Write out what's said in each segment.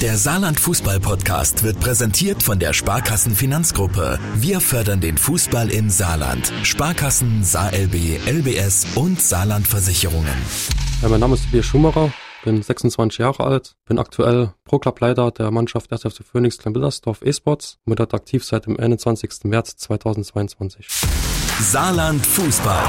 Der Saarland Fußball Podcast wird präsentiert von der Sparkassen Finanzgruppe. Wir fördern den Fußball im Saarland. Sparkassen, SaarLB, LBS und Saarland Versicherungen. Ja, mein Name ist Tobias Schumacher, bin 26 Jahre alt, bin aktuell Pro-Club-Leiter der Mannschaft 1. FC Phoenix Kleinbildersdorf E-Sports und bin aktiv seit dem 21. März 2022. Saarland Fußball.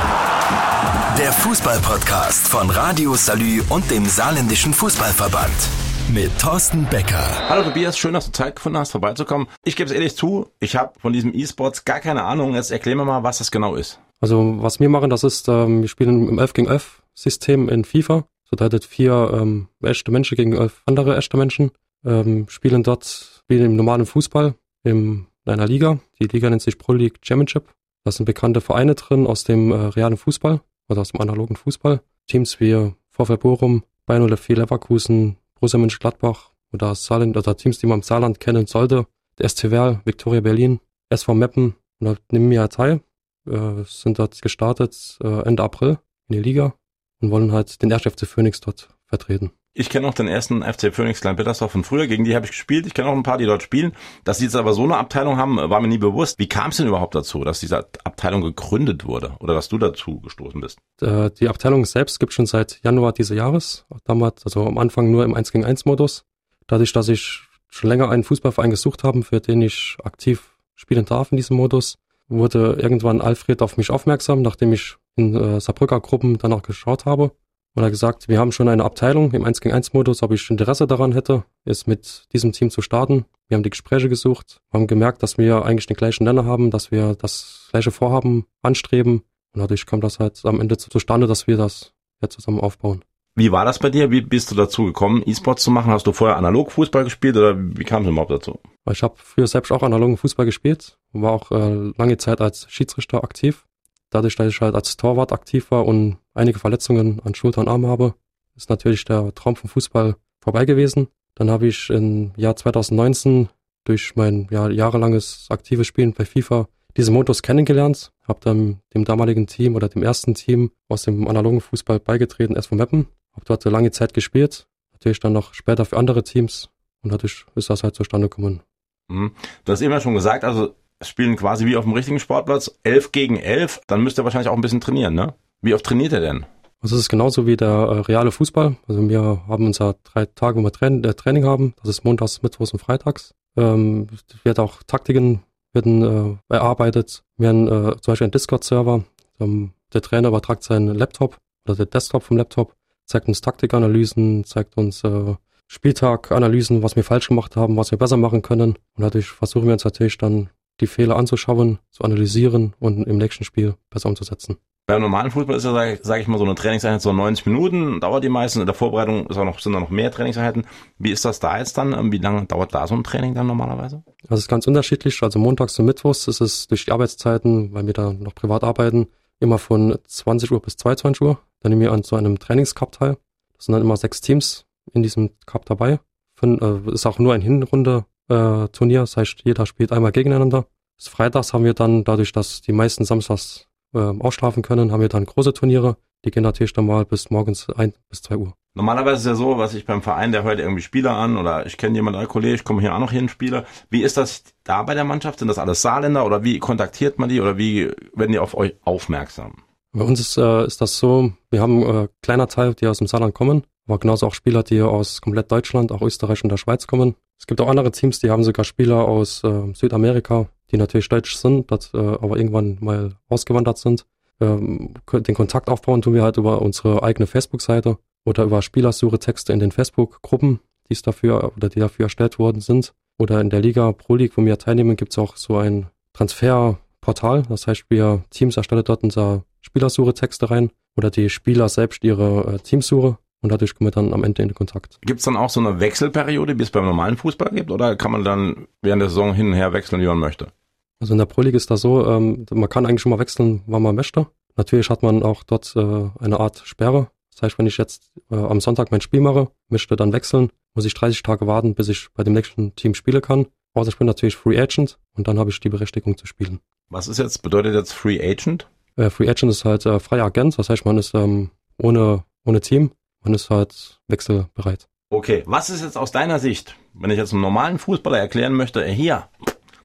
Der Fußball-Podcast von Radio Salü und dem Saarländischen Fußballverband. Mit Thorsten Becker. Hallo Tobias, schön, dass du Zeit gefunden hast, vorbeizukommen. Ich gebe es ehrlich zu, ich habe von diesem E-Sports gar keine Ahnung. Jetzt erklär mir mal, was das genau ist. Also was wir machen, das ist, ähm, wir spielen im 11 gegen 11 System in FIFA. So bedeutet vier ähm, echte Menschen gegen elf andere echte Menschen. Ähm, spielen dort wie im normalen Fußball in einer Liga. Die Liga nennt sich Pro League Championship. Da sind bekannte Vereine drin aus dem äh, realen Fußball, also aus dem analogen Fußball. Teams wie VfL Bochum, Bayern 04 Leverkusen, Borussia Mönchengladbach oder Saarland, oder Teams, die man im Saarland kennen sollte. Der SC Werl, Viktoria Berlin, SV Meppen. Und nehmen wir teil. Äh, sind dort gestartet äh, Ende April in die Liga und wollen halt den 1. FC Phoenix dort vertreten. Ich kenne auch den ersten FC Phoenix Kleinpittersdorf von früher, gegen die habe ich gespielt. Ich kenne auch ein paar, die dort spielen. Dass sie jetzt aber so eine Abteilung haben, war mir nie bewusst. Wie kam es denn überhaupt dazu, dass diese Abteilung gegründet wurde oder dass du dazu gestoßen bist? Äh, die Abteilung selbst gibt schon seit Januar dieses Jahres. Damals, also am Anfang nur im 1 gegen 1 Modus. Dadurch, dass ich schon länger einen Fußballverein gesucht habe, für den ich aktiv spielen darf in diesem Modus, wurde irgendwann Alfred auf mich aufmerksam, nachdem ich in äh, Saarbrücker Gruppen danach geschaut habe und er gesagt, wir haben schon eine Abteilung im 1 gegen 1 Modus, ob ich Interesse daran hätte, es mit diesem Team zu starten. Wir haben die Gespräche gesucht, haben gemerkt, dass wir eigentlich den gleichen Nenner haben, dass wir das gleiche Vorhaben anstreben. Und dadurch kam das halt am Ende zustande, dass wir das jetzt zusammen aufbauen. Wie war das bei dir? Wie bist du dazu gekommen, E-Sports zu machen? Hast du vorher analog Fußball gespielt oder wie kam es überhaupt dazu? Ich habe früher selbst auch analogen Fußball gespielt und war auch äh, lange Zeit als Schiedsrichter aktiv dadurch, dass ich halt als Torwart aktiv war und einige Verletzungen an Schulter und Arm habe, ist natürlich der Traum vom Fußball vorbei gewesen. Dann habe ich im Jahr 2019 durch mein ja, jahrelanges aktives Spielen bei FIFA diesen Modus kennengelernt, habe dann dem damaligen Team oder dem ersten Team aus dem analogen Fußball beigetreten, SV Meppen, habe dort lange Zeit gespielt, natürlich dann noch später für andere Teams und dadurch ist das halt zustande gekommen. Mhm. Du hast eben schon gesagt, also spielen quasi wie auf dem richtigen Sportplatz, 11 gegen 11, dann müsst ihr wahrscheinlich auch ein bisschen trainieren, ne? Wie oft trainiert ihr denn? Also es ist genauso wie der äh, reale Fußball. Also wir haben unser drei Tage, wo wir Train äh, Training haben. Das ist montags, mittwochs und freitags. Ähm, wird auch Taktiken werden äh, erarbeitet. Wir haben äh, zum Beispiel einen Discord-Server. Ähm, der Trainer übertragt seinen Laptop oder der Desktop vom Laptop, zeigt uns Taktikanalysen, zeigt uns äh, Spieltaganalysen, was wir falsch gemacht haben, was wir besser machen können. Und dadurch versuchen wir uns natürlich dann die Fehler anzuschauen, zu analysieren und im nächsten Spiel besser umzusetzen. Beim normalen Fußball ist ja, sage sag ich mal, so eine Trainingseinheit so 90 Minuten, dauert die meisten. In der Vorbereitung ist auch noch, sind da noch mehr Trainingseinheiten. Wie ist das da jetzt dann? Wie lange dauert da so ein Training dann normalerweise? Das ist ganz unterschiedlich. Also montags und mittwochs ist es durch die Arbeitszeiten, weil wir da noch privat arbeiten, immer von 20 Uhr bis 22 Uhr. Dann nehmen wir an so einem Trainingscup teil. Das sind dann immer sechs Teams in diesem Cup dabei. Von, äh, ist auch nur ein Hinrunde äh, Turnier. Das heißt, jeder spielt einmal gegeneinander. Bis Freitags haben wir dann, dadurch, dass die meisten samstags äh, ausschlafen können, haben wir dann große Turniere. Die gehen natürlich dann mal bis morgens ein bis zwei Uhr. Normalerweise ist ja so, was ich beim Verein, der heute irgendwie Spieler an oder ich kenne jemanden, Kollege, ich komme hier auch noch hin, Spieler. Wie ist das da bei der Mannschaft? Sind das alles Saarländer oder wie kontaktiert man die oder wie werden die auf euch aufmerksam? Bei uns ist, äh, ist das so, wir haben äh, kleiner Teil, die aus dem Saarland kommen, aber genauso auch Spieler, die aus komplett Deutschland, auch Österreich und der Schweiz kommen. Es gibt auch andere Teams, die haben sogar Spieler aus äh, Südamerika, die natürlich deutsch sind, das, äh, aber irgendwann mal ausgewandert sind. Ähm, den Kontakt aufbauen tun wir halt über unsere eigene Facebook-Seite oder über Spielersuche-Texte in den Facebook-Gruppen, die es dafür oder die dafür erstellt worden sind. Oder in der Liga Pro League, wo wir teilnehmen, gibt es auch so ein Transferportal. Das heißt, wir Teams erstellen dort unser Spielersuche-Texte rein oder die Spieler selbst ihre äh, Teamsuche und dadurch kommen wir dann am Ende in Kontakt. Gibt es dann auch so eine Wechselperiode, wie es beim normalen Fußball gibt, oder kann man dann während der Saison hin und her wechseln, wie man möchte? Also in der Pro League ist das so, ähm, man kann eigentlich schon mal wechseln, wann man möchte. Natürlich hat man auch dort äh, eine Art Sperre. Das heißt, wenn ich jetzt äh, am Sonntag mein Spiel mache, möchte dann wechseln, muss ich 30 Tage warten, bis ich bei dem nächsten Team spielen kann. Außer ich bin natürlich Free Agent und dann habe ich die Berechtigung zu spielen. Was ist jetzt, bedeutet jetzt Free Agent? Äh, Free Agent ist halt äh, freier Agent, das heißt, man ist ähm, ohne, ohne Team man ist halt wechselbereit. Okay, was ist jetzt aus deiner Sicht, wenn ich jetzt einem normalen Fußballer erklären möchte, äh, hier,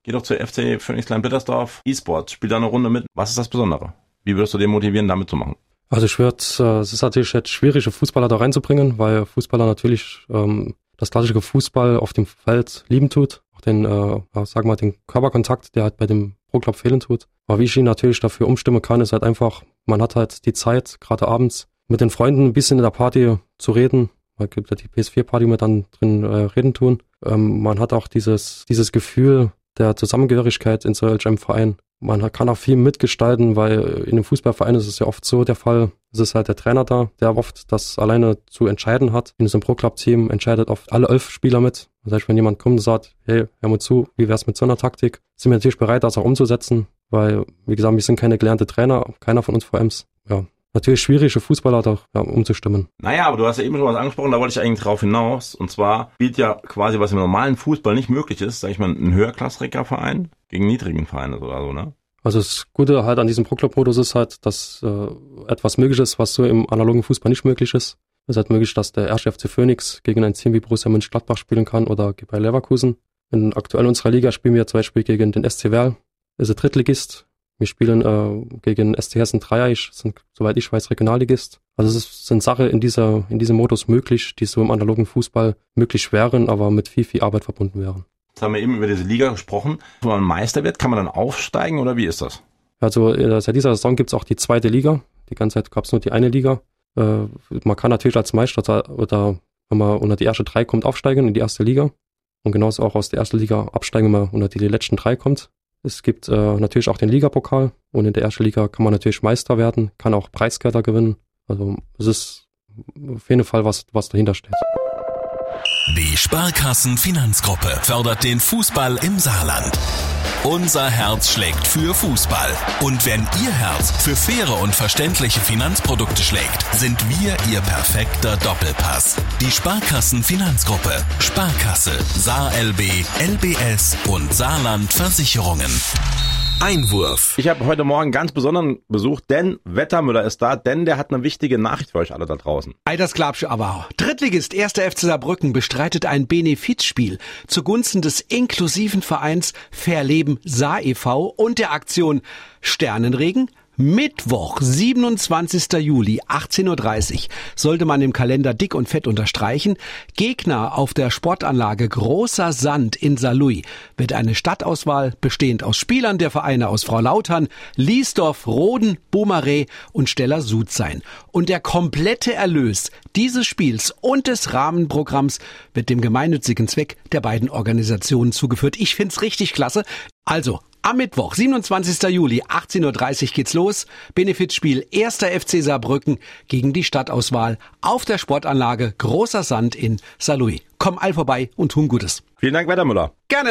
geh doch zur FC Phoenix Klein-Bittersdorf, E-Sports, spiel da eine Runde mit. Was ist das Besondere? Wie würdest du den motivieren, damit zu machen? Also ich würde, äh, es ist natürlich jetzt schwierig, Fußballer da reinzubringen, weil Fußballer natürlich ähm, das klassische Fußball auf dem Feld lieben tut, auch den, äh, sag mal, den Körperkontakt, der halt bei dem Pro-Club fehlen tut. Aber wie ich ihn natürlich dafür umstimmen kann, ist halt einfach, man hat halt die Zeit, gerade abends, mit den Freunden ein bisschen in der Party zu reden. Man gibt ja die PS4-Party, wo wir dann drin äh, reden tun. Ähm, man hat auch dieses, dieses Gefühl der Zusammengehörigkeit in solch einem Verein man kann auch viel mitgestalten, weil in einem Fußballverein ist es ja oft so der Fall, es ist halt der Trainer da, der oft das alleine zu entscheiden hat. In einem Pro-Club-Team entscheidet oft alle elf Spieler mit. Das heißt, wenn jemand kommt und sagt, hey, hör mal zu, wie wär's mit so einer Taktik, sind wir natürlich bereit, das auch umzusetzen, weil, wie gesagt, wir sind keine gelernte Trainer, keiner von uns VMs. Ja, natürlich schwierig für Fußballer doch ja, umzustimmen. Naja, aber du hast ja eben schon was angesprochen, da wollte ich eigentlich drauf hinaus. Und zwar spielt ja quasi, was im normalen Fußball nicht möglich ist, sag ich mal, ein höherklassiger Verein gegen niedrigen Vereine oder so, ne? Also das Gute halt an diesem Pro-Club-Modus ist halt, dass äh, etwas möglich ist, was so im analogen Fußball nicht möglich ist. Es ist halt möglich, dass der erste FC Phoenix gegen ein Team wie Borussia Mönchengladbach spielen kann oder bei Leverkusen. In aktuell unserer Liga spielen wir zum Beispiel gegen den SC Werl, ist ein Drittligist. Wir spielen äh, gegen SC Hessen Dreieich, sind, soweit ich weiß, Regionalligist. Also es sind Sachen in dieser, in diesem Modus möglich, die so im analogen Fußball möglich wären, aber mit viel, viel Arbeit verbunden wären. Jetzt haben wir eben über diese Liga gesprochen. Wenn man Meister wird, kann man dann aufsteigen oder wie ist das? Also äh, seit dieser Saison gibt es auch die zweite Liga. Die ganze Zeit gab es nur die eine Liga. Äh, man kann natürlich als Meister oder wenn man unter die erste drei kommt, aufsteigen in die erste Liga. Und genauso auch aus der ersten Liga absteigen, wenn man unter die letzten drei kommt. Es gibt äh, natürlich auch den Ligapokal und in der ersten Liga kann man natürlich Meister werden, kann auch Preisgelder gewinnen. Also es ist auf jeden Fall was, was dahinter steht. Die Sparkassen Finanzgruppe fördert den Fußball im Saarland. Unser Herz schlägt für Fußball. Und wenn Ihr Herz für faire und verständliche Finanzprodukte schlägt, sind wir Ihr perfekter Doppelpass. Die Sparkassen Finanzgruppe. Sparkasse, SaarLB, LBS und Saarland Versicherungen. Einwurf. Ich habe heute Morgen ganz besonderen Besuch, denn Wettermüller ist da, denn der hat eine wichtige Nachricht für euch alle da draußen. Ei, das glaubst du aber. Drittligist 1. FC Saarbrücken bestreitet ein Benefizspiel zugunsten des inklusiven Vereins Verleben Saar e.V. und der Aktion Sternenregen Mittwoch, 27. Juli, 18.30 Uhr, sollte man im Kalender dick und fett unterstreichen. Gegner auf der Sportanlage Großer Sand in Saarlouis wird eine Stadtauswahl bestehend aus Spielern der Vereine aus Frau Lautern, Liesdorf, Roden, Bumare und Steller Sud sein. Und der komplette Erlös dieses Spiels und des Rahmenprogramms wird dem gemeinnützigen Zweck der beiden Organisationen zugeführt. Ich find's richtig klasse. Also, am Mittwoch, 27. Juli, 18.30 Uhr geht's los. Benefizspiel 1. FC Saarbrücken gegen die Stadtauswahl auf der Sportanlage Großer Sand in Saarlouis. Komm all vorbei und tun Gutes. Vielen Dank, Wettermüller. Gerne.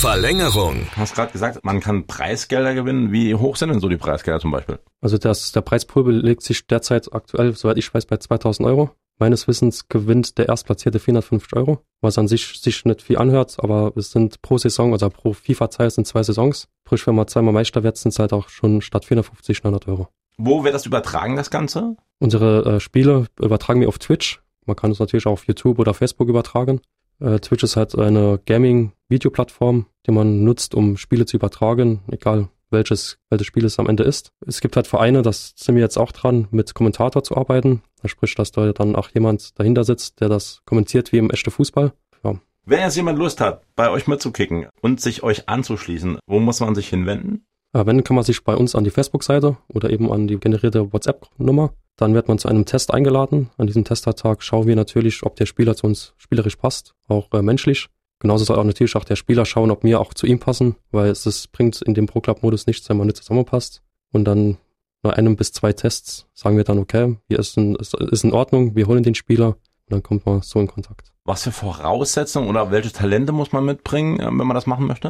Verlängerung. Du hast gerade gesagt, man kann Preisgelder gewinnen. Wie hoch sind denn so die Preisgelder zum Beispiel? Also das, der Preispool belegt sich derzeit aktuell, soweit ich weiß, bei 2000 Euro. Meines Wissens gewinnt der Erstplatzierte 450 Euro, was an sich sich nicht viel anhört, aber es sind pro Saison, also pro FIFA-Zeit sind zwei Saisons. Sprich, wenn man zweimal Meister wird, sind es halt auch schon statt 450 900 Euro. Wo wird das übertragen, das Ganze? Unsere äh, Spiele übertragen wir auf Twitch. Man kann es natürlich auch auf YouTube oder Facebook übertragen. Äh, Twitch ist halt eine Gaming-Videoplattform, die man nutzt, um Spiele zu übertragen, egal welches, welches Spiel es am Ende ist. Es gibt halt Vereine, das sind wir jetzt auch dran, mit Kommentator zu arbeiten. Sprich, dass da dann auch jemand dahinter sitzt, der das kommentiert wie im echten Fußball. Ja. Wenn jetzt jemand Lust hat, bei euch mitzukicken und sich euch anzuschließen, wo muss man sich hinwenden? Ja, wenn, kann man sich bei uns an die Facebook-Seite oder eben an die generierte WhatsApp-Nummer. Dann wird man zu einem Test eingeladen. An diesem Testertag schauen wir natürlich, ob der Spieler zu uns spielerisch passt, auch äh, menschlich. Genauso soll auch natürlich auch der Spieler schauen, ob wir auch zu ihm passen, weil es, es bringt in dem Pro-Club-Modus nichts, wenn man nicht zusammenpasst. Und dann nach einem bis zwei Tests sagen wir dann, okay, hier ist, ein, ist, ist in Ordnung, wir holen den Spieler und dann kommt man so in Kontakt. Was für Voraussetzungen oder welche Talente muss man mitbringen, äh, wenn man das machen möchte?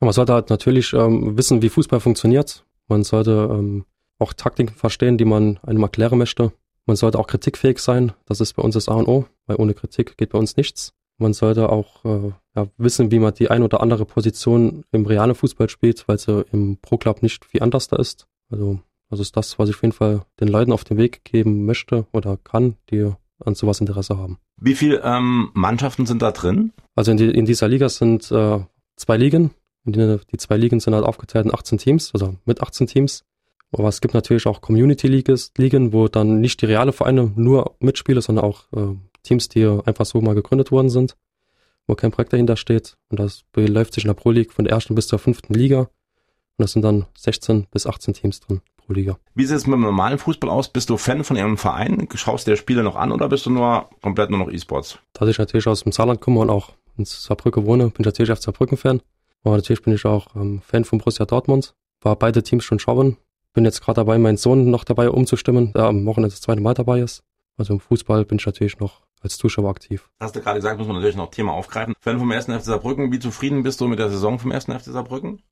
Ja, man sollte halt natürlich ähm, wissen, wie Fußball funktioniert. Man sollte ähm, auch Taktiken verstehen, die man einem erklären möchte. Man sollte auch kritikfähig sein. Das ist bei uns das A und O, weil ohne Kritik geht bei uns nichts. Man sollte auch äh, ja, wissen, wie man die ein oder andere Position im realen Fußball spielt, weil sie im Pro-Club nicht viel anders da ist. Also das ist das, was ich auf jeden Fall den Leuten auf den Weg geben möchte oder kann, die an sowas Interesse haben. Wie viele ähm, Mannschaften sind da drin? Also in, die, in dieser Liga sind äh, zwei Ligen. Die, die zwei Ligen sind halt aufgeteilt in 18 Teams, also mit 18 Teams. Aber es gibt natürlich auch Community-Ligen, wo dann nicht die reale Vereine nur mitspielen, sondern auch äh, Teams, die einfach so mal gegründet worden sind, wo kein Projekt dahinter steht. Und das beläuft sich in der Pro League von der ersten bis zur fünften Liga. Und das sind dann 16 bis 18 Teams drin pro Liga. Wie sieht es mit dem normalen Fußball aus? Bist du Fan von irgendeinem Verein? Schaust du dir Spiele noch an oder bist du nur komplett nur noch E-Sports? Da ich natürlich aus dem Saarland komme und auch in Saarbrücke wohne, bin ich natürlich auf Saarbrücken-Fan. Aber natürlich bin ich auch ähm, Fan von Borussia Dortmund. War beide Teams schon schauen. Bin jetzt gerade dabei, meinen Sohn noch dabei umzustimmen, der am Wochenende das zweite Mal dabei ist. Also im Fußball bin ich natürlich noch als Zuschauer aktiv. Hast du gerade gesagt, muss man natürlich noch Thema aufgreifen. Fan vom 1. FC Saarbrücken, wie zufrieden bist du mit der Saison vom 1. FC Saarbrücken?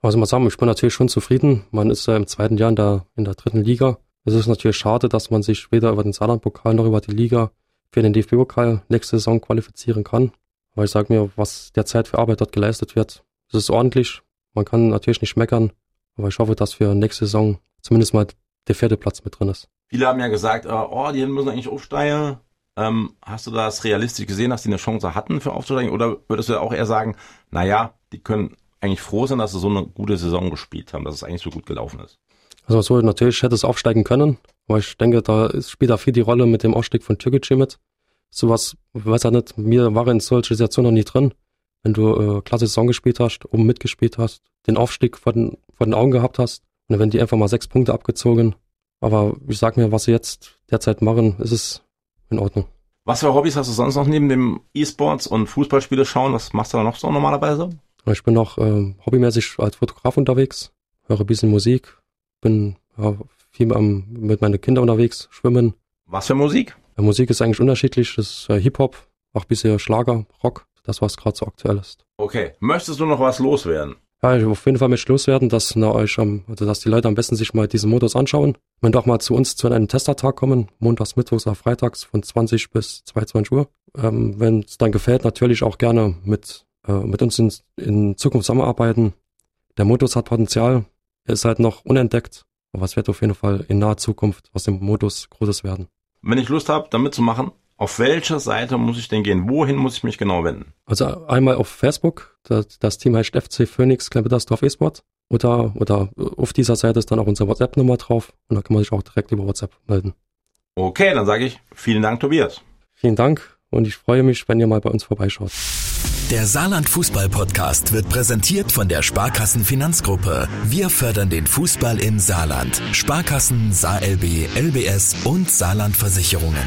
Also mal sagen, ich bin natürlich schon zufrieden. Man ist ja im zweiten Jahr in der, in der dritten Liga. Es ist natürlich schade, dass man sich weder über den Saarland-Pokal noch über die Liga für den DFB-Pokal nächste Saison qualifizieren kann. Aber ich sage mir, was derzeit für Arbeit dort geleistet wird, das ist ordentlich. Man kann natürlich nicht meckern, aber ich hoffe, dass für nächste Saison zumindest mal der vierte Platz mit drin ist. Viele haben ja gesagt, äh, oh, die müssen eigentlich aufsteigen. Ähm, hast du das realistisch gesehen, dass die eine Chance hatten für aufzusteigen? Oder würdest du auch eher sagen, naja, die können eigentlich froh sein, dass sie so eine gute Saison gespielt haben, dass es eigentlich so gut gelaufen ist? Also so, natürlich hätte es aufsteigen können, aber ich denke, da spielt auch viel die Rolle mit dem Ausstieg von Türkgücü mit. Sowas, weiß ja nicht, mir war in solche Situationen noch nie drin wenn du äh, klasse Saison gespielt hast, oben mitgespielt hast, den Aufstieg vor den, vor den Augen gehabt hast und dann werden die einfach mal sechs Punkte abgezogen. Aber ich sag mir, was sie jetzt derzeit machen, ist es in Ordnung. Was für Hobbys hast du sonst noch neben dem E-Sports und Fußballspiele schauen? Was machst du da noch so normalerweise? Ich bin noch äh, hobbymäßig als Fotograf unterwegs, höre ein bisschen Musik, bin ja, viel am, mit meinen Kindern unterwegs, schwimmen. Was für Musik? Ja, Musik ist eigentlich unterschiedlich, das ist äh, Hip-Hop, auch ein bisschen Schlager, Rock das, was gerade so aktuell ist. Okay. Möchtest du noch was loswerden? Ja, ich auf jeden Fall möchte ich loswerden, dass na, euch, also dass die Leute am besten sich mal diesen Modus anschauen. Wenn doch mal zu uns zu einem Testertag kommen, montags, mittwochs oder freitags von 20 bis 22 Uhr. Ähm, Wenn es dann gefällt, natürlich auch gerne mit, äh, mit uns in, in Zukunft zusammenarbeiten. Der Modus hat Potenzial, er ist halt noch unentdeckt, aber es wird auf jeden Fall in naher Zukunft aus dem Modus Großes werden. Wenn ich Lust habe, da mitzumachen, auf welcher Seite muss ich denn gehen? Wohin muss ich mich genau wenden? Also einmal auf Facebook, das, das Team heißt FC Phoenix Klempetersdorf eSport. Oder, oder auf dieser Seite ist dann auch unsere WhatsApp-Nummer drauf und da kann man sich auch direkt über WhatsApp melden. Okay, dann sage ich vielen Dank, Tobias. Vielen Dank und ich freue mich, wenn ihr mal bei uns vorbeischaut. Der Saarland Fußball Podcast wird präsentiert von der Sparkassen Finanzgruppe. Wir fördern den Fußball im Saarland. Sparkassen, SaarLB, LBS und Saarland Versicherungen.